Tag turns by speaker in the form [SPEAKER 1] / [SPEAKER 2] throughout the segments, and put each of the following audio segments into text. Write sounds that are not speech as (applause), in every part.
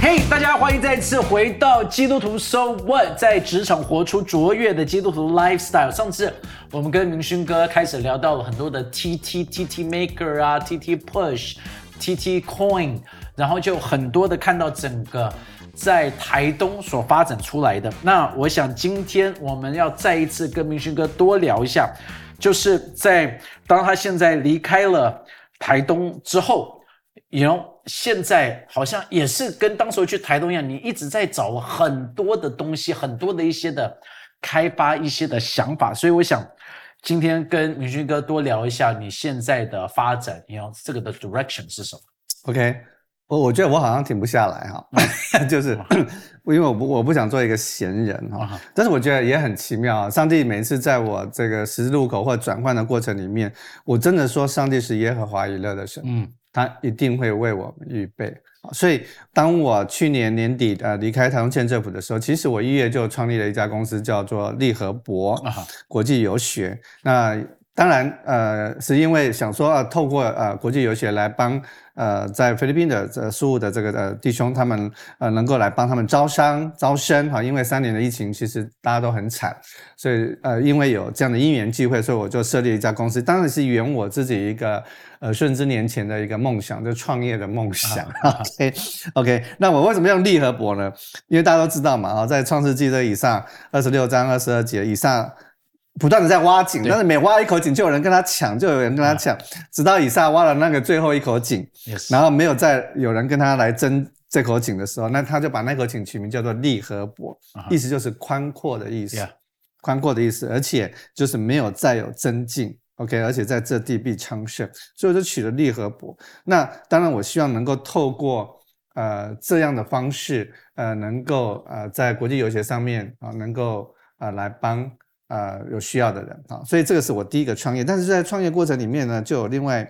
[SPEAKER 1] 嘿，大家欢迎再次回到基督徒 So What，在职场活出卓越的基督徒 lifestyle。上次我们跟明勋哥开始聊到了很多的 TT、TT Maker 啊、TT Push、TT Coin，然后就很多的看到整个在台东所发展出来的。那我想今天我们要再一次跟明勋哥多聊一下，就是在当他现在离开了台东之后。you know，现在好像也是跟当时去台东一样，你一直在找很多的东西，很多的一些的开发一些的想法，所以我想今天跟明勋哥多聊一下你现在的发展，你要这个的 direction 是什么
[SPEAKER 2] ？OK，我我觉得我好像停不下来哈，(laughs) 就是 (clears throat) 因为我不我不想做一个闲人哈，但是我觉得也很奇妙啊，上帝每次在我这个十字路口或转换的过程里面，我真的说上帝是耶和华以勒的神，嗯。他一定会为我们预备，所以当我去年年底呃离开台中县政府的时候，其实我一月就创立了一家公司，叫做利和博国际游学。那当然呃是因为想说啊透过呃国际游学来帮。呃，在菲律宾的这输入的这个呃弟兄，他们呃能够来帮他们招商招生哈，因为三年的疫情，其实大家都很惨，所以呃因为有这样的因缘机会，所以我就设立一家公司，当然是圆我自己一个呃顺之年前的一个梦想，就创业的梦想。(laughs) OK OK，那我为什么用利和博呢？因为大家都知道嘛啊，在创世纪这以上二十六章二十二节以上。不断的在挖井，但是每挖一口井就有人跟他抢，就有人跟他抢，直到以撒挖了那个最后一口井，然后没有再有人跟他来争这口井的时候，那他就把那口井取名叫做利和伯，意思就是宽阔的意思，宽阔的意思，而且就是没有再有增进，OK，而且在这地必昌盛，所以我就取了利和伯。那当然，我希望能够透过呃这样的方式，呃，能够呃在国际游学上面啊，能够呃来帮。呃，有需要的人啊，所以这个是我第一个创业。但是在创业过程里面呢，就有另外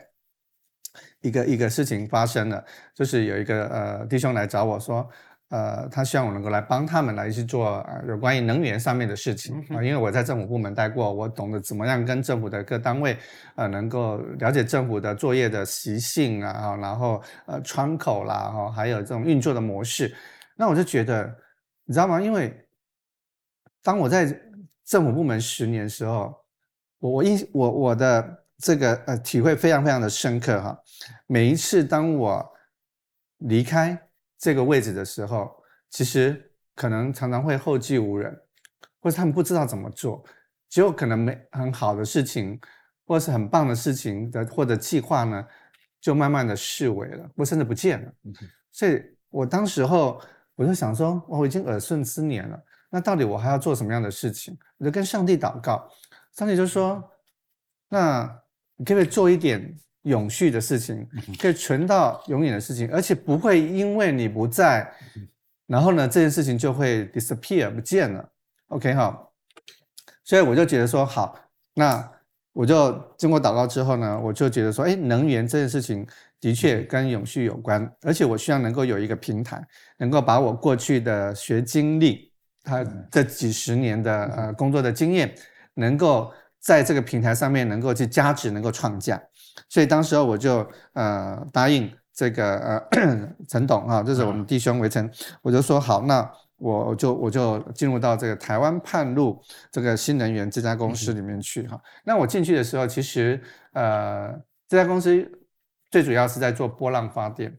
[SPEAKER 2] 一个一个事情发生了，就是有一个呃弟兄来找我说，呃，他希望我能够来帮他们来去做有关于能源上面的事情啊，因为我在政府部门待过，我懂得怎么样跟政府的各单位呃能够了解政府的作业的习性啊，然后呃窗口啦，哈，还有这种运作的模式。那我就觉得，你知道吗？因为当我在政府部门十年的时候，我我印我我的这个呃体会非常非常的深刻哈。每一次当我离开这个位置的时候，其实可能常常会后继无人，或者他们不知道怎么做，只有可能没很好的事情，或者是很棒的事情的或者计划呢，就慢慢的视为了，或甚至不见了。所以我当时候我就想说，我已经耳顺之年了。那到底我还要做什么样的事情？我就跟上帝祷告，上帝就说：“那你可不可以做一点永续的事情，可以存到永远的事情，而且不会因为你不在，然后呢，这件事情就会 disappear 不见了。”OK 哈，所以我就觉得说好，那我就经过祷告之后呢，我就觉得说，哎，能源这件事情的确跟永续有关，而且我希望能够有一个平台，能够把我过去的学经历。他这几十年的呃工作的经验，能够在这个平台上面能够去加值，能够创价，所以当时候我就呃答应这个呃 (coughs) 陈董啊，就是我们弟兄围城，我就说好，那我就我就进入到这个台湾盼路这个新能源这家公司里面去哈。那我进去的时候，其实呃这家公司最主要是在做波浪发电。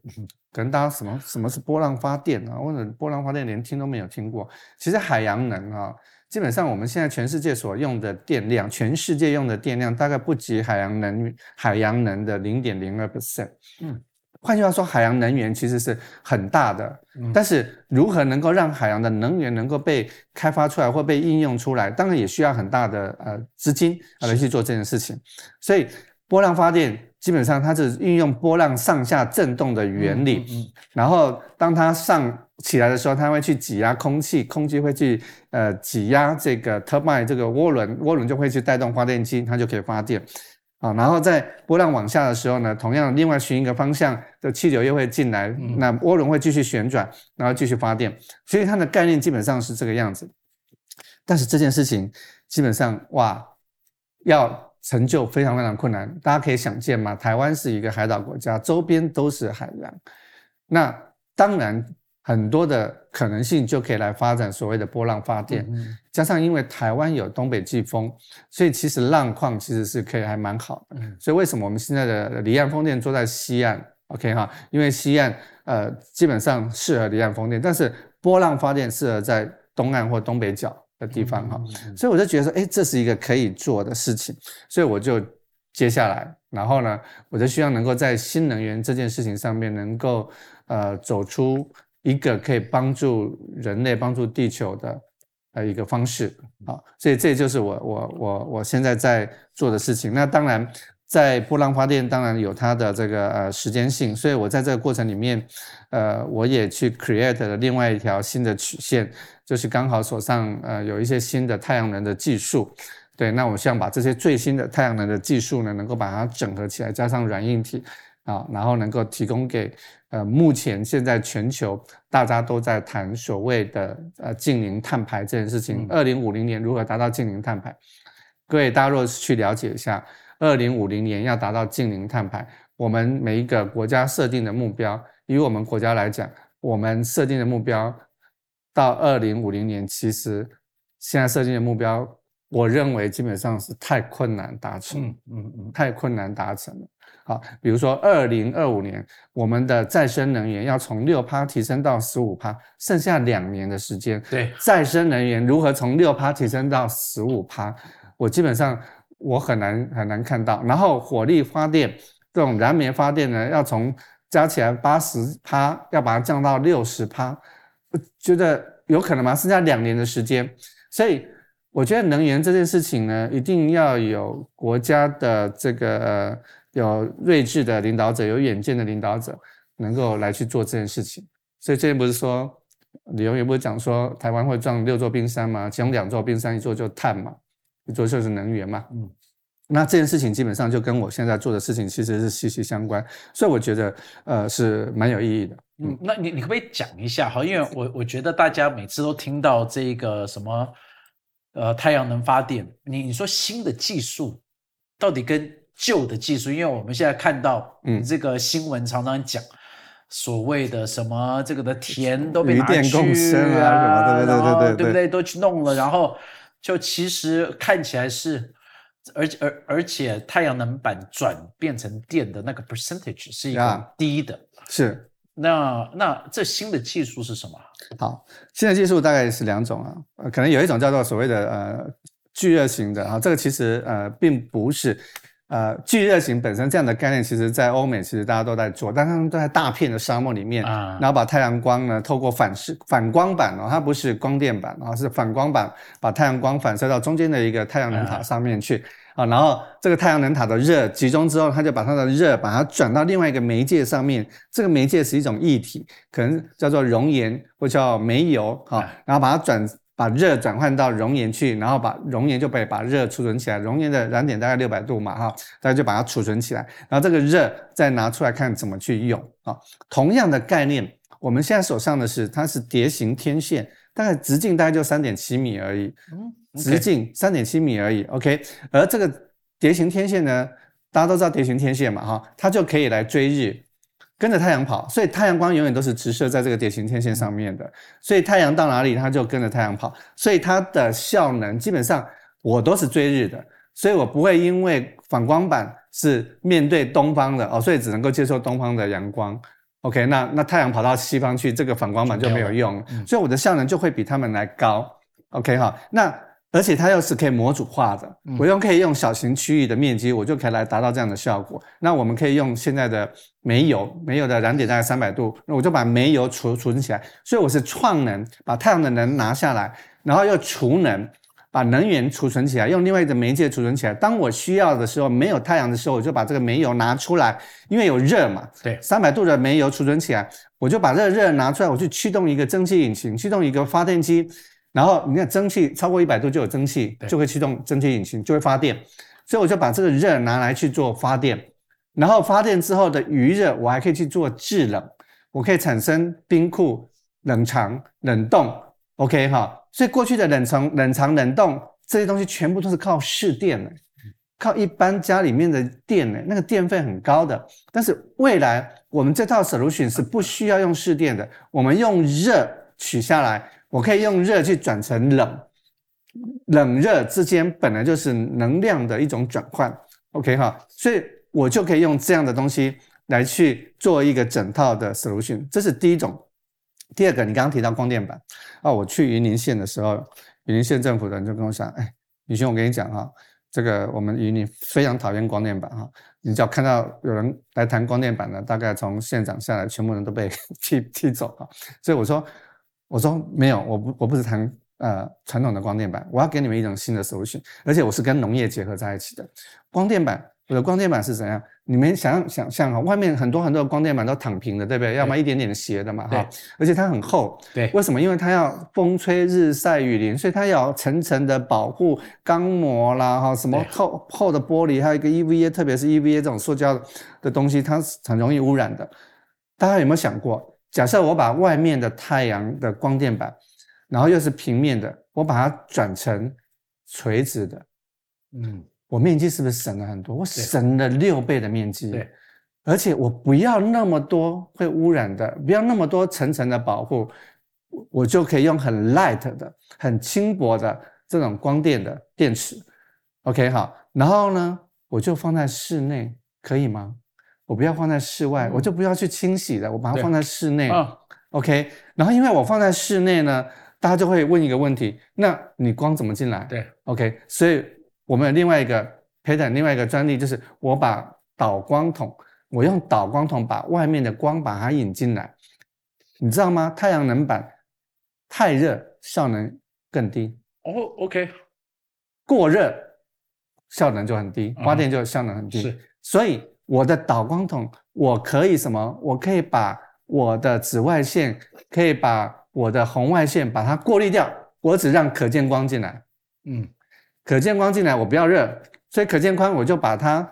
[SPEAKER 2] 可能大家什么什么是波浪发电啊？或者波浪发电连听都没有听过。其实海洋能啊，基本上我们现在全世界所用的电量，全世界用的电量大概不及海洋能海洋能的零点零二 percent。嗯，换句话说，海洋能源其实是很大的。但是如何能够让海洋的能源能够被开发出来或被应用出来，当然也需要很大的呃资金来去做这件事情。所以波浪发电。基本上它是运用波浪上下震动的原理，然后当它上起来的时候，它会去挤压空气，空气会去呃挤压这个 turbine 这个涡轮，涡轮就会去带动发电机，它就可以发电。啊，然后在波浪往下的时候呢，同样另外寻一个方向的气流又会进来，那涡轮会继续旋转，然后继续发电，所以它的概念基本上是这个样子。但是这件事情基本上哇，要成就非常非常困难，大家可以想见嘛，台湾是一个海岛国家，周边都是海洋，那当然。很多的可能性就可以来发展所谓的波浪发电，加上因为台湾有东北季风，所以其实浪况其实是可以还蛮好的。所以为什么我们现在的离岸风电做在西岸？OK 哈，因为西岸呃基本上适合离岸风电，但是波浪发电适合在东岸或东北角的地方哈。所以我就觉得说，哎，这是一个可以做的事情，所以我就接下来，然后呢，我就希望能够在新能源这件事情上面能够呃走出。一个可以帮助人类、帮助地球的呃一个方式啊，所以这就是我我我我现在在做的事情。那当然，在波浪发电当然有它的这个呃时间性，所以我在这个过程里面，呃，我也去 create 了另外一条新的曲线，就是刚好手上呃有一些新的太阳能的技术，对，那我希望把这些最新的太阳能的技术呢，能够把它整合起来，加上软硬体啊，然后能够提供给。呃，目前现在全球大家都在谈所谓的呃净零碳排这件事情，二零五零年如何达到净零碳排？各位大家若是去了解一下，二零五零年要达到近零碳排，我们每一个国家设定的目标，以我们国家来讲，我们设定的目标到二零五零年，其实现在设定的目标，我认为基本上是太困难达成，嗯嗯嗯，太困难达成了。好，比如说二零二五年，我们的再生能源要从六趴提升到十五趴，剩下两年的时间。
[SPEAKER 1] 对，
[SPEAKER 2] 再生能源如何从六趴提升到十五趴？我基本上我很难很难看到。然后火力发电这种燃煤发电呢，要从加起来八十趴，要把它降到六十趴，觉得有可能吗？剩下两年的时间，所以我觉得能源这件事情呢，一定要有国家的这个。有睿智的领导者，有远见的领导者，能够来去做这件事情。所以，之前不是说李永远不是讲说台湾会撞六座冰山吗？其中两座冰山，一座就碳嘛，一座就是能源嘛。嗯，那这件事情基本上就跟我现在做的事情其实是息息相关，所以我觉得呃是蛮有意义的。
[SPEAKER 1] 嗯，那你你可不可以讲一下哈？因为我我觉得大家每次都听到这个什么呃太阳能发电，你你说新的技术到底跟？旧的技术，因为我们现在看到，嗯，这个新闻常常讲所谓的什么这个的田都被拿去啊，什么对对对对对不对？都去弄了，然后就其实看起来是，而且而而且太阳能板转变成电的那个 percentage 是一个低的，
[SPEAKER 2] 是
[SPEAKER 1] 那那这新的技术是什么？
[SPEAKER 2] 好，新的技术大概是两种啊，可能有一种叫做所谓的呃聚热型的啊，这个其实呃并不是。呃，聚热型本身这样的概念，其实在欧美其实大家都在做，但他们都在大片的沙漠里面，然后把太阳光呢透过反射反光板哦，它不是光电板啊，是反光板，把太阳光反射到中间的一个太阳能塔上面去啊，然后这个太阳能塔的热集中之后，它就把它的热把它转到另外一个媒介上面，这个媒介是一种液体，可能叫做熔岩或叫煤油啊，然后把它转。把热转换到熔岩去，然后把熔岩就被把热储存起来。熔岩的燃点大概六百度嘛，哈，大家就把它储存起来。然后这个热再拿出来看怎么去用啊。同样的概念，我们现在手上的是它是蝶形天线，大概直径大概就三点七米而已，直径三点七米而已。OK，而这个蝶形天线呢，大家都知道蝶形天线嘛，哈，它就可以来追日。跟着太阳跑，所以太阳光永远都是直射在这个典型天线上面的。所以太阳到哪里，它就跟着太阳跑。所以它的效能基本上我都是追日的，所以我不会因为反光板是面对东方的哦，所以只能够接受东方的阳光。OK，那那太阳跑到西方去，这个反光板就没有用，所以我的效能就会比他们来高。OK 哈，那。而且它又是可以模组化的，我用可以用小型区域的面积，我就可以来达到这样的效果。那我们可以用现在的煤油，煤油的燃点大概三百度，那我就把煤油储储存起来。所以我是创能，把太阳的能拿下来，然后又储能，把能源储存起来，用另外一个媒介储存起来。当我需要的时候，没有太阳的时候，我就把这个煤油拿出来，因为有热嘛。
[SPEAKER 1] 对，
[SPEAKER 2] 三百度的煤油储存起来，我就把这个热拿出来，我去驱动一个蒸汽引擎，驱动一个发电机。然后你看，蒸汽超过一百度就有蒸汽，就会驱动蒸汽引擎，就会发电。所以我就把这个热拿来去做发电，然后发电之后的余热，我还可以去做制冷，我可以产生冰库、冷藏、冷冻，OK 哈。所以过去的冷藏、冷藏、冷冻这些东西全部都是靠市电的，靠一般家里面的电呢，那个电费很高的。但是未来我们这套 solution 是不需要用市电的，我们用热取下来，我可以用热去转成冷，冷热之间本来就是能量的一种转换，OK 哈，所以我就可以用这样的东西来去做一个整套的 solution，这是第一种。第二个，你刚刚提到光电板。啊，我去云林县的时候，云林县政府的人就跟我讲，哎，宇轩，我跟你讲哈，这个我们云林非常讨厌光电板哈，你只要看到有人来谈光电板的，大概从县长下来，全部人都被 (laughs) 踢踢走哈。所以我说，我说没有，我不我不是谈呃传统的光电板，我要给你们一种新的 solution，而且我是跟农业结合在一起的光电板。我的光电板是怎样？你们想想象哈，外面很多很多的光电板都躺平的，对不对？要么一点点斜的嘛，哈。而且它很厚。
[SPEAKER 1] 对。
[SPEAKER 2] 为什么？因为它要风吹日晒雨淋，所以它要层层的保护钢膜啦，哈，什么厚厚的玻璃，还有一个 EVA，特别是 EVA 这种塑胶的东西，它是很容易污染的。大家有没有想过？假设我把外面的太阳的光电板，然后又是平面的，我把它转成垂直的，嗯。我面积是不是省了很多？我省了六倍的面积，
[SPEAKER 1] 对，
[SPEAKER 2] 而且我不要那么多会污染的，不要那么多层层的保护，我就可以用很 light 的、很轻薄的这种光电的电池。OK，好，然后呢，我就放在室内，可以吗？我不要放在室外，我就不要去清洗了，我把它放在室内。OK，然后因为我放在室内呢，大家就会问一个问题：那你光怎么进来？
[SPEAKER 1] 对
[SPEAKER 2] ，OK，所以。我们有另外一个 patent，另外一个专利就是我把导光筒，我用导光筒把外面的光把它引进来，你知道吗？太阳能板太热效能更低
[SPEAKER 1] 哦，OK，
[SPEAKER 2] 过热效能就很低，发电就效能很低。
[SPEAKER 1] 是，
[SPEAKER 2] 所以我的导光筒我可以什么？我可以把我的紫外线，可以把我的红外线把它过滤掉，我只让可见光进来。嗯。可见光进来，我不要热，所以可见光我就把它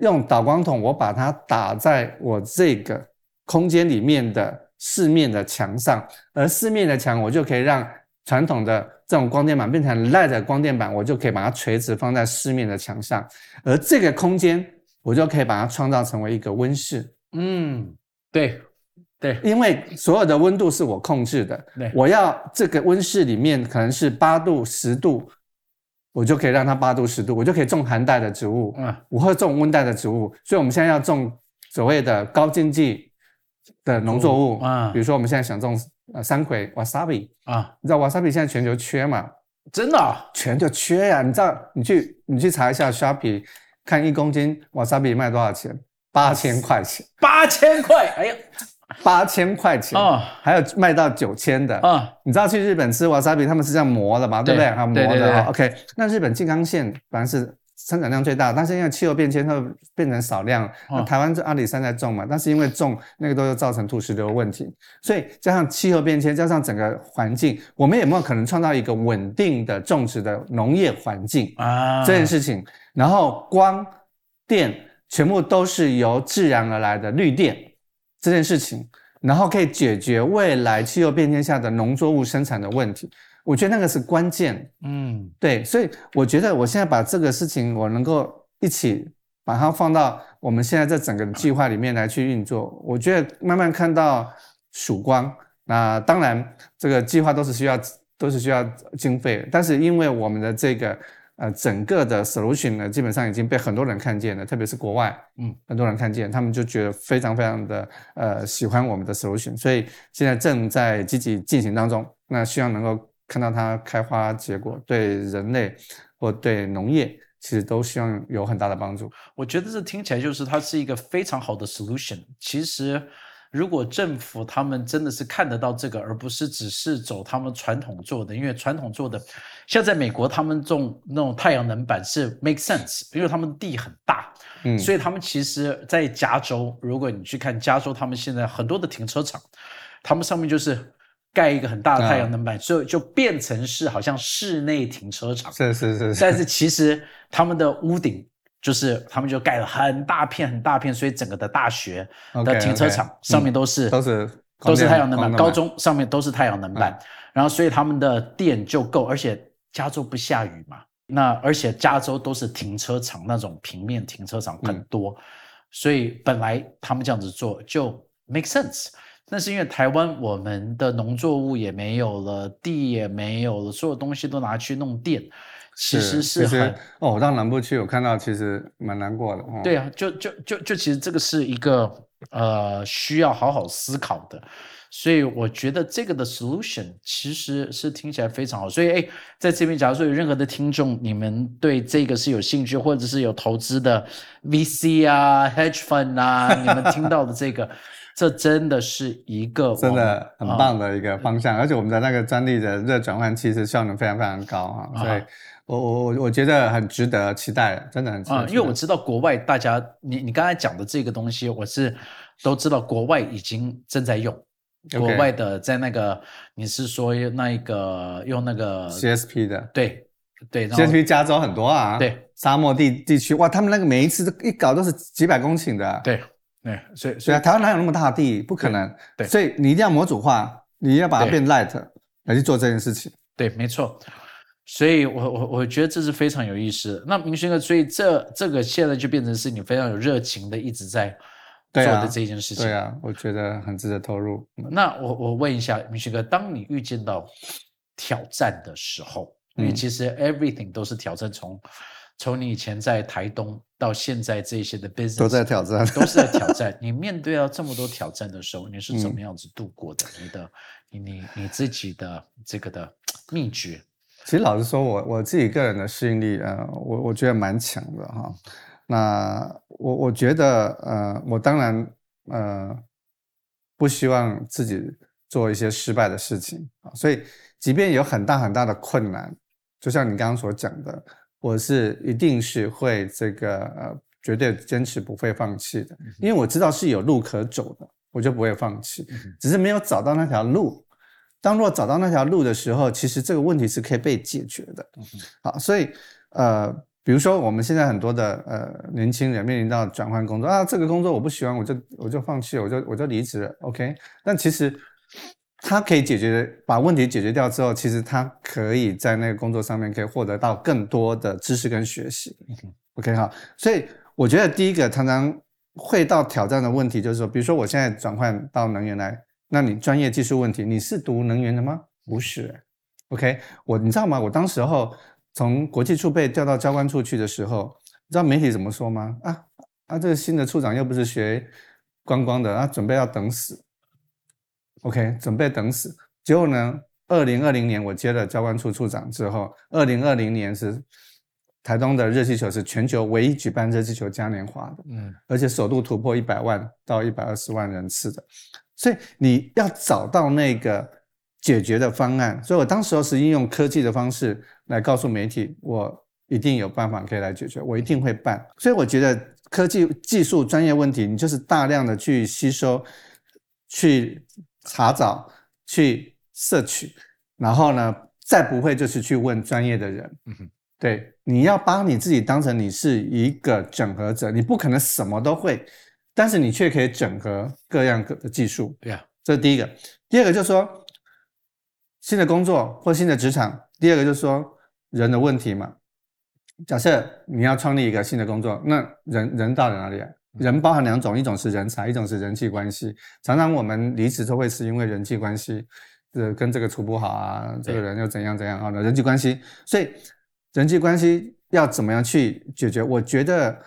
[SPEAKER 2] 用导光筒，我把它打在我这个空间里面的四面的墙上，而四面的墙我就可以让传统的这种光电板变成 LED 光电板，我就可以把它垂直放在四面的墙上，而这个空间我就可以把它创造成为一个温室。
[SPEAKER 1] 嗯，对，对，
[SPEAKER 2] 因为所有的温度是我控制的，我要这个温室里面可能是八度、十度。我就可以让它八度十度，我就可以种寒带的植物，嗯，我会种温带的植物，所以我们现在要种所谓的高经济的农作物啊，比如说我们现在想种呃山葵 wasabi 啊，你知道 wasabi 现在全球缺嘛？
[SPEAKER 1] 真的？
[SPEAKER 2] 全球缺呀！你知道你去你去查一下 Shopee，看一公斤 wasabi 卖多少钱？八千块钱，
[SPEAKER 1] 八千块！哎呀。
[SPEAKER 2] 八千块钱啊，还有卖到九千的啊！你知道去日本吃瓦萨比，他们是这样磨的嘛，对不对？哈，磨的。OK，那日本静冈县反正是生产量最大，但是因为气候变迁，它变成少量。那台湾是阿里山在种嘛，但是因为种那个都要造成土石流问题，所以加上气候变迁，加上整个环境，我们有没有可能创造一个稳定的种植的农业环境啊？这件事情，然后光电全部都是由自然而来的绿电。这件事情，然后可以解决未来气候变迁下的农作物生产的问题，我觉得那个是关键。嗯，对，所以我觉得我现在把这个事情，我能够一起把它放到我们现在这整个计划里面来去运作，我觉得慢慢看到曙光。那当然，这个计划都是需要都是需要经费，但是因为我们的这个。呃，整个的 solution 呢，基本上已经被很多人看见了，特别是国外，嗯，很多人看见，他们就觉得非常非常的呃喜欢我们的 solution，所以现在正在积极进行当中。那希望能够看到它开花结果，对人类或对农业，其实都希望有很大的帮助。
[SPEAKER 1] 我觉得这听起来就是它是一个非常好的 solution。其实。如果政府他们真的是看得到这个，而不是只是走他们传统做的，因为传统做的，像在美国他们种那种太阳能板是 make sense，因为他们地很大，嗯，所以他们其实，在加州，如果你去看加州，他们现在很多的停车场，他们上面就是盖一个很大的太阳能板，所以就变成是好像室内停车场。
[SPEAKER 2] 是是是，
[SPEAKER 1] 但是其实他们的屋顶就是他们就盖了很大片很大片，所以整个的大学的停车场上面都是
[SPEAKER 2] 都是
[SPEAKER 1] 都是太阳能板，高中上面都是太阳能板，然后所以他们的电就够，而且加州不下雨嘛。那而且加州都是停车场那种平面停车场很多，所以本来他们这样子做就 make sense。那是因为台湾我们的农作物也没有了，地也没有了，所有东西都拿去弄电，其实是很
[SPEAKER 2] 哦。我到南部去，我看到其实蛮难过的。
[SPEAKER 1] 对啊，就就就就其实这个是一个呃需要好好思考的。所以我觉得这个的 solution 其实是听起来非常好。所以哎，在这边，假如说有任何的听众，你们对这个是有兴趣，或者是有投资的 VC 啊、hedge fund 啊，你们听到的这个，这真的是一个
[SPEAKER 2] 真的很棒的一个方向。而且我们的那个专利的热转换其实效能非常非常高啊，所以我我我我觉得很值得期待，真的很值得。
[SPEAKER 1] 因为我知道国外大家，你你刚才讲的这个东西，我是都知道国外已经正在用。国外的在那个，你是说那一个用那个
[SPEAKER 2] CSP 的？
[SPEAKER 1] 对对
[SPEAKER 2] ，CSP 加州很多啊，
[SPEAKER 1] 对，
[SPEAKER 2] 沙漠地地区哇，他们那个每一次都一搞都是几百公顷的，
[SPEAKER 1] 对对，所以
[SPEAKER 2] 所以台湾哪有那么大的地？不可能，
[SPEAKER 1] 对，
[SPEAKER 2] 所以你一定要模组化，你要把它变 light 来去做这件事情，
[SPEAKER 1] 对，没错，所以我我我觉得这是非常有意思。那明轩哥，所以这这个现在就变成是你非常有热情的一直在。做的这件事情，
[SPEAKER 2] 对啊，我觉得很值得投入。
[SPEAKER 1] 那我我问一下明勋哥，当你遇见到挑战的时候，因为其实 everything 都是挑战，从从你以前在台东到现在这些的 business
[SPEAKER 2] 都在挑战，
[SPEAKER 1] 都是在挑战。你面对到这么多挑战的时候，你是怎么样子度过的？你的你你你自己的这个的秘诀？
[SPEAKER 2] 其实老实说，我我自己个人的适应力，呃，我我觉得蛮强的哈。那我我觉得，呃，我当然，呃，不希望自己做一些失败的事情啊，所以，即便有很大很大的困难，就像你刚刚所讲的，我是一定是会这个，呃，绝对坚持不会放弃的，因为我知道是有路可走的，我就不会放弃，只是没有找到那条路。当若找到那条路的时候，其实这个问题是可以被解决的。好，所以，呃。比如说，我们现在很多的呃年轻人面临到转换工作啊，这个工作我不喜欢，我就我就放弃，我就我就离职了。OK，但其实他可以解决把问题解决掉之后，其实他可以在那个工作上面可以获得到更多的知识跟学习。OK 哈，所以我觉得第一个常常会到挑战的问题就是说，比如说我现在转换到能源来，那你专业技术问题，你是读能源的吗？不是。OK，我你知道吗？我当时候。从国际处被调到交关处去的时候，你知道媒体怎么说吗？啊啊，这个新的处长又不是学观光的，啊，准备要等死。OK，准备等死。结果呢，二零二零年我接了交关处处长之后，二零二零年是台东的热气球是全球唯一举办热气球嘉年华的，嗯，而且首度突破一百万到一百二十万人次的。所以你要找到那个解决的方案，所以我当时候是应用科技的方式。来告诉媒体，我一定有办法可以来解决，我一定会办。所以我觉得科技、技术、专业问题，你就是大量的去吸收、去查找、去摄取，然后呢，再不会就是去问专业的人。嗯哼，对，你要把你自己当成你是一个整合者，你不可能什么都会，但是你却可以整合各样各的技术。
[SPEAKER 1] 对呀，
[SPEAKER 2] 这是第一个。第二个就是说，新的工作或新的职场。第二个就是说。人的问题嘛，假设你要创立一个新的工作，那人人到哪里？人包含两种，一种是人才，一种是人际关系。常常我们离职都会是因为人际关系，呃，跟这个处不好啊，这个人又怎样怎样啊？人际关系，所以人际关系要怎么样去解决？我觉得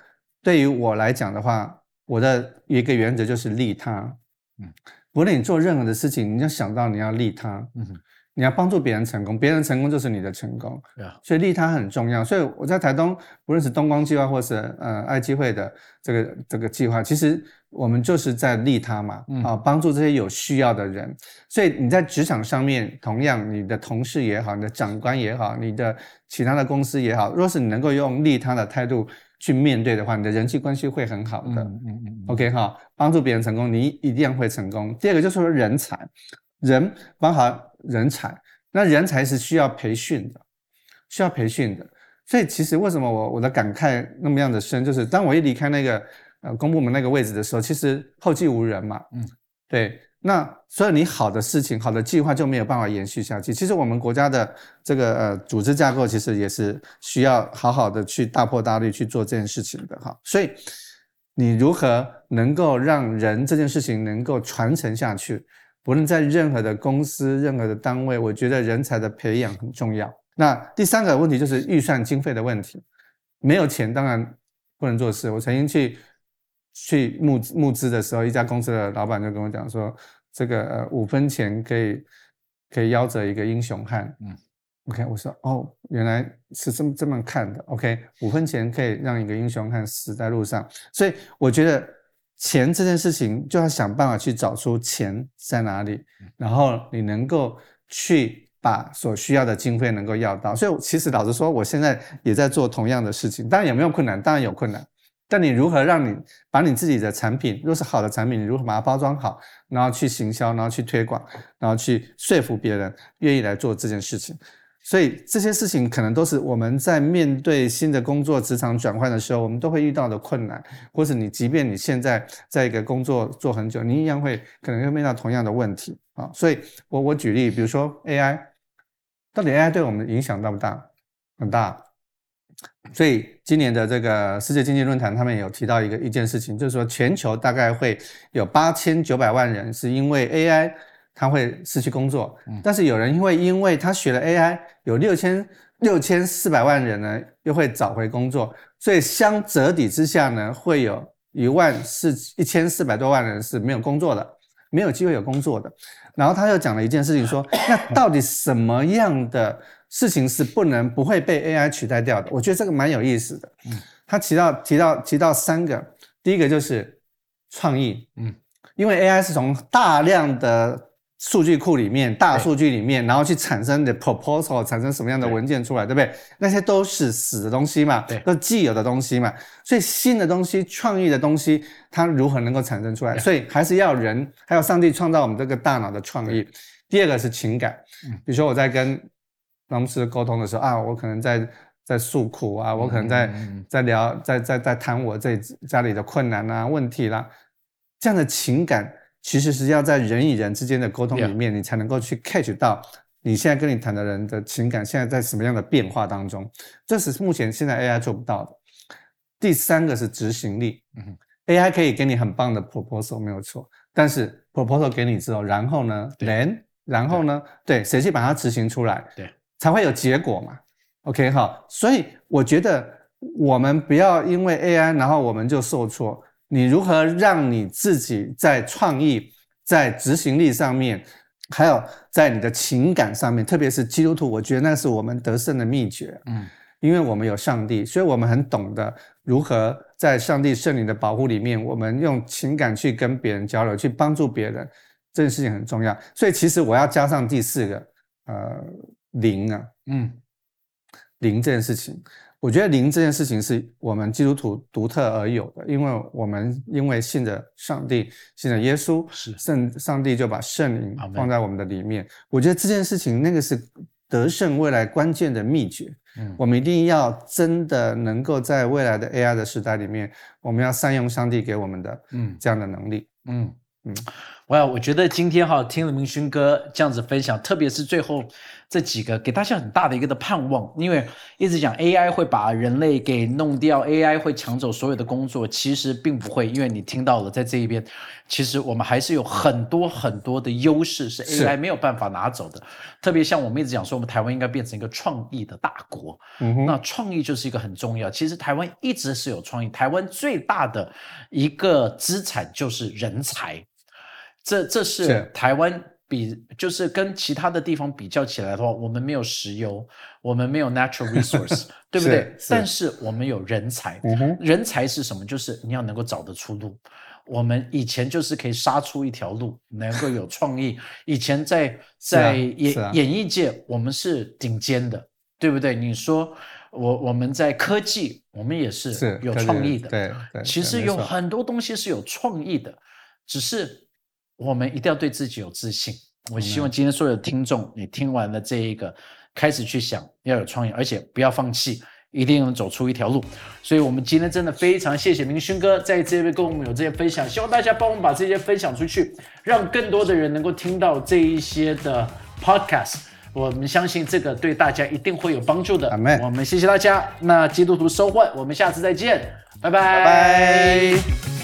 [SPEAKER 2] 对于我来讲的话，我的一个原则就是利他。嗯，无论你做任何的事情，你要想到你要利他。嗯。你要帮助别人成功，别人成功就是你的成功，所以利他很重要。所以我在台东，不论是东光计划或是呃爱机会的这个这个计划，其实我们就是在利他嘛，啊，帮助这些有需要的人。所以你在职场上面，同样你的同事也好，你的长官也好，你的其他的公司也好，若是你能够用利他的态度去面对的话，你的人际关系会很好的。嗯嗯嗯。OK 哈，帮助别人成功，你一定会成功。第二个就是说人才。人包含人才，那人才是需要培训的，需要培训的。所以其实为什么我我的感慨那么样的深，就是当我一离开那个呃公部门那个位置的时候，其实后继无人嘛，嗯，对。那所以你好的事情、好的计划就没有办法延续下去。其实我们国家的这个呃组织架构，其实也是需要好好的去大破大立去做这件事情的哈。所以你如何能够让人这件事情能够传承下去？不论在任何的公司、任何的单位，我觉得人才的培养很重要。那第三个问题就是预算经费的问题，没有钱当然不能做事。我曾经去。去募募资的时候，一家公司的老板就跟我讲说：“这个呃五分钱可以可以夭折一个英雄汉。”嗯，OK，我说：“哦，原来是这么这么看的。”OK，五分钱可以让一个英雄汉死在路上，所以我觉得钱这件事情就要想办法去找出钱在哪里，然后你能够去把所需要的经费能够要到。所以其实老实说，我现在也在做同样的事情，当然有没有困难？当然有困难。但你如何让你把你自己的产品，若是好的产品，你如何把它包装好，然后去行销，然后去推广，然后去说服别人愿意来做这件事情？所以这些事情可能都是我们在面对新的工作职场转换的时候，我们都会遇到的困难，或是你即便你现在在一个工作做很久，你一样会可能会面到同样的问题啊。所以我我举例，比如说 AI，到底 AI 对我们影响大不大？很大。所以今年的这个世界经济论坛，他们有提到一个一件事情，就是说全球大概会有八千九百万人是因为 AI 他会失去工作，但是有人因为因为他学了 AI，有六千六千四百万人呢又会找回工作，所以相折抵之下呢，会有一万四一千四百多万人是没有工作的，没有机会有工作的。然后他又讲了一件事情，说那到底什么样的？事情是不能不会被 AI 取代掉的，我觉得这个蛮有意思的。嗯，他提到提到提到三个，第一个就是创意，嗯，因为 AI 是从大量的数据库里面、大数据里面，然后去产生的 proposal，产生什么样的文件出来，对不对？那些都是死的东西嘛，对，都既有的东西嘛，所以新的东西、创意的东西，它如何能够产生出来？所以还是要人，还有上帝创造我们这个大脑的创意。第二个是情感，嗯，比如说我在跟当时沟通的时候啊，我可能在在诉苦啊，我可能在在聊，在在在谈我这家里的困难啊、问题啦，这样的情感其实是要在人与人之间的沟通里面，你才能够去 catch 到你现在跟你谈的人的情感现在在什么样的变化当中，这是目前现在 AI 做不到的。第三个是执行力，AI 可以给你很棒的 proposal 没有错，但是 proposal 给你之后，然后呢，then 然后呢，对，谁去把它执行出来？
[SPEAKER 1] 对。
[SPEAKER 2] 才会有结果嘛，OK 好，所以我觉得我们不要因为 AI，然后我们就受挫。你如何让你自己在创意、在执行力上面，还有在你的情感上面，特别是基督徒，我觉得那是我们得胜的秘诀。嗯，因为我们有上帝，所以我们很懂得如何在上帝圣灵的保护里面，我们用情感去跟别人交流，去帮助别人，这件事情很重要。所以其实我要加上第四个，呃。灵啊，嗯，灵这件事情，我觉得灵这件事情是我们基督徒独特而有的，因为我们因为信着上帝，信着耶稣，是圣上帝就把圣灵放在我们的里面。我觉得这件事情那个是得胜未来关键的秘诀。嗯，我们一定要真的能够在未来的 AI 的时代里面，我们要善用上帝给我们的嗯这样的能力。嗯
[SPEAKER 1] 嗯，哇，我觉得今天哈听了明勋哥这样子分享，特别是最后。这几个给大家很大的一个的盼望，因为一直讲 AI 会把人类给弄掉，AI 会抢走所有的工作，其实并不会，因为你听到了，在这一边，其实我们还是有很多很多的优势是 AI 没有办法拿走的。特别像我们一直讲说，我们台湾应该变成一个创意的大国，那创意就是一个很重要。其实台湾一直是有创意，台湾最大的一个资产就是人才，这这是台湾。比就是跟其他的地方比较起来的话，我们没有石油，我们没有 natural resource，(laughs) 对不对？但是我们有人才，人才是什么？就是你要能够找得出路。我们以前就是可以杀出一条路，能够有创意。(laughs) 以前在在演演艺界，我们是顶尖的，对不对？你说我我们在科技，我们也是有创意的。
[SPEAKER 2] 对，
[SPEAKER 1] 其实有很多东西是有创意的，只是。我们一定要对自己有自信，我希望今天所有的听众，你听完了这一个，开始去想要有创意，而且不要放弃，一定能走出一条路。所以，我们今天真的非常谢谢明勋哥在这边跟我们有这些分享，希望大家帮我们把这些分享出去，让更多的人能够听到这一些的 podcast。我们相信这个对大家一定会有帮助的。我们谢谢大家。那基督徒收获，我们下次再见，拜拜。